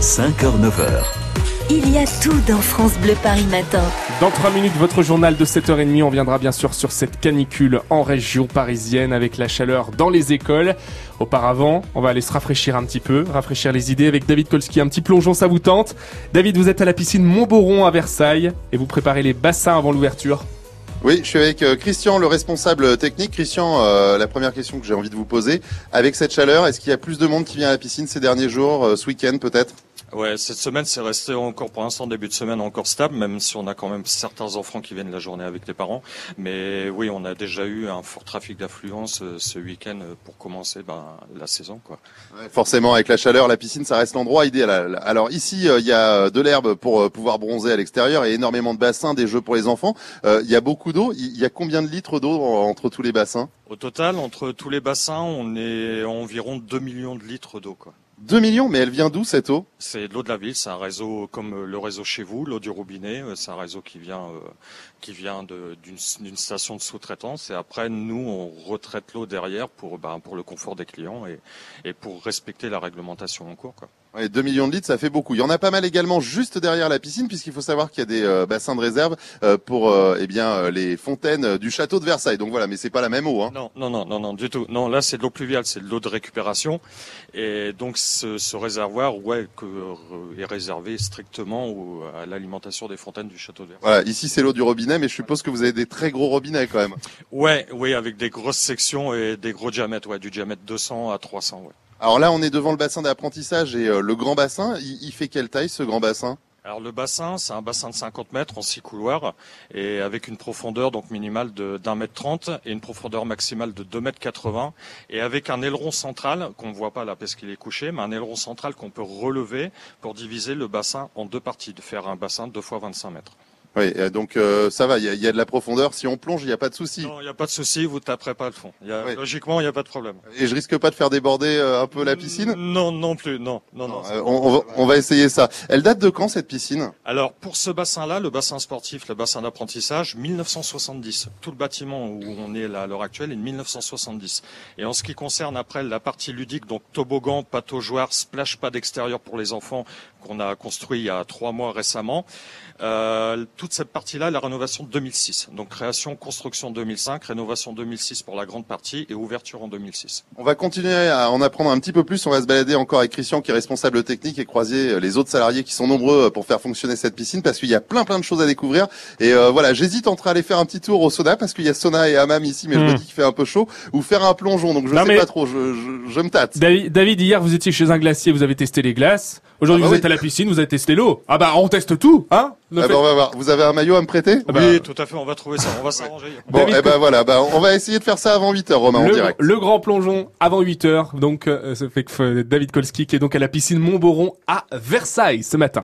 5h-9h. Il y a tout dans France Bleu Paris Matin. Dans 3 minutes, votre journal de 7h30, on viendra bien sûr sur cette canicule en région parisienne avec la chaleur dans les écoles. Auparavant, on va aller se rafraîchir un petit peu, rafraîchir les idées avec David Kolski. Un petit plongeon, ça vous tente David, vous êtes à la piscine Montboron à Versailles et vous préparez les bassins avant l'ouverture. Oui, je suis avec euh, Christian, le responsable technique. Christian, euh, la première question que j'ai envie de vous poser, avec cette chaleur, est-ce qu'il y a plus de monde qui vient à la piscine ces derniers jours, euh, ce week-end peut-être? Ouais, cette semaine, c'est resté encore pour l'instant début de semaine encore stable, même si on a quand même certains enfants qui viennent la journée avec les parents. Mais oui, on a déjà eu un fort trafic d'affluence euh, ce week-end pour commencer ben, la saison, quoi. Ouais, Forcément, avec la chaleur, la piscine, ça reste l'endroit idéal. Alors ici, il y a de l'herbe pour pouvoir bronzer à l'extérieur et énormément de bassins, des jeux pour les enfants. Il y a beaucoup Il y a combien de litres d'eau en- entre tous les bassins? Au total, entre tous les bassins, on est environ 2 millions de litres d'eau. 2 millions, mais elle vient d'où cette eau? C'est de l'eau de la ville, c'est un réseau comme euh, le réseau chez vous, l'eau du robinet, euh, c'est un réseau qui vient euh, qui vient d'une station de sous-traitance et après nous on retraite l'eau derrière pour ben, pour le confort des clients et, et pour respecter la réglementation en cours quoi. Ouais, 2 millions de litres, ça fait beaucoup. Il y en a pas mal également juste derrière la piscine, puisqu'il faut savoir qu'il y a des euh, bassins de réserve euh, pour euh, eh bien les fontaines du château de Versailles. Donc voilà, mais c'est pas la même eau. Hein. Non non non non non du tout. Non là c'est de l'eau pluviale, c'est de l'eau de récupération et donc ce, ce réservoir ouais que, euh, est réservé strictement au- à l'alimentation des fontaines du château de Versailles. Voilà, ici c'est l'eau du robinet, mais je suppose que vous avez des très gros robinets quand même. Ouais oui avec des grosses sections et des gros diamètres ouais du diamètre 200 à 300 ouais. Alors là, on est devant le bassin d'apprentissage et euh, le grand bassin. Il, il fait quelle taille ce grand bassin? Alors le bassin, c'est un bassin de 50 mètres en six couloirs et avec une profondeur donc minimale de d'un mètre 30 et une profondeur maximale de 2 mètres 80 et avec un aileron central qu'on voit pas là parce qu'il est couché, mais un aileron central qu'on peut relever pour diviser le bassin en deux parties, de faire un bassin deux fois 25 mètres. Oui, donc euh, ça va. Il y, y a de la profondeur. Si on plonge, il n'y a pas de souci. Non, il n'y a pas de souci, vous taperez pas le fond. Il y a. Logiquement, il n'y a pas de problème. Et je risque pas de faire déborder euh, un peu la piscine? Non, non plus, non, non, non. Euh, on, on va, on va essayer ça. Elle date de quand cette piscine? Alors pour ce bassin-là, le bassin sportif, le bassin d'apprentissage, 1970. Tout le bâtiment où on est là à l'heure actuelle est de 1970. Et en ce qui concerne après la partie ludique, donc toboggan, pataugeoire, splash pad extérieur pour les enfants qu'on a construit il y a trois mois récemment, euh, toute cette partie-là, la rénovation 2006. Donc création, construction 2005, rénovation 2006 pour la grande partie et ouverture en 2006. On va continuer à en apprendre un petit peu plus. On va se balader encore avec Christian, qui est responsable technique, et croiser euh, les autres salariés qui sont nombreux euh, pour faire fonctionner cette piscine, parce qu'il y a plein plein de choses à découvrir. Et euh, voilà, j'hésite entre aller faire un petit tour au sauna, parce qu'il y a sauna et hammam ici, mais je me Hmm. dis qu'il fait un peu chaud, ou faire un plongeon. Donc je Non, sais mais- pas trop. Je, je, je me tâte. David, David, hier vous étiez chez un glacier, vous avez testé les glaces. Aujourd'hui Ah bah vous oui. êtes à la piscine, vous avez testé l'eau. Ah bah on teste tout, hein Ah ben, on va voir. Vous avez un maillot à me prêter Ah bah, oui, tout à fait, on va trouver ça, on va s'arranger. Bon, David eh ben voilà. Bah, on va essayer de faire ça avant 8 heures, Romain, en le, direct. le grand plongeon avant 8 heures. Donc, euh, ça fait que euh, David Kolski qui est donc à la piscine Montboron à Versailles ce matin.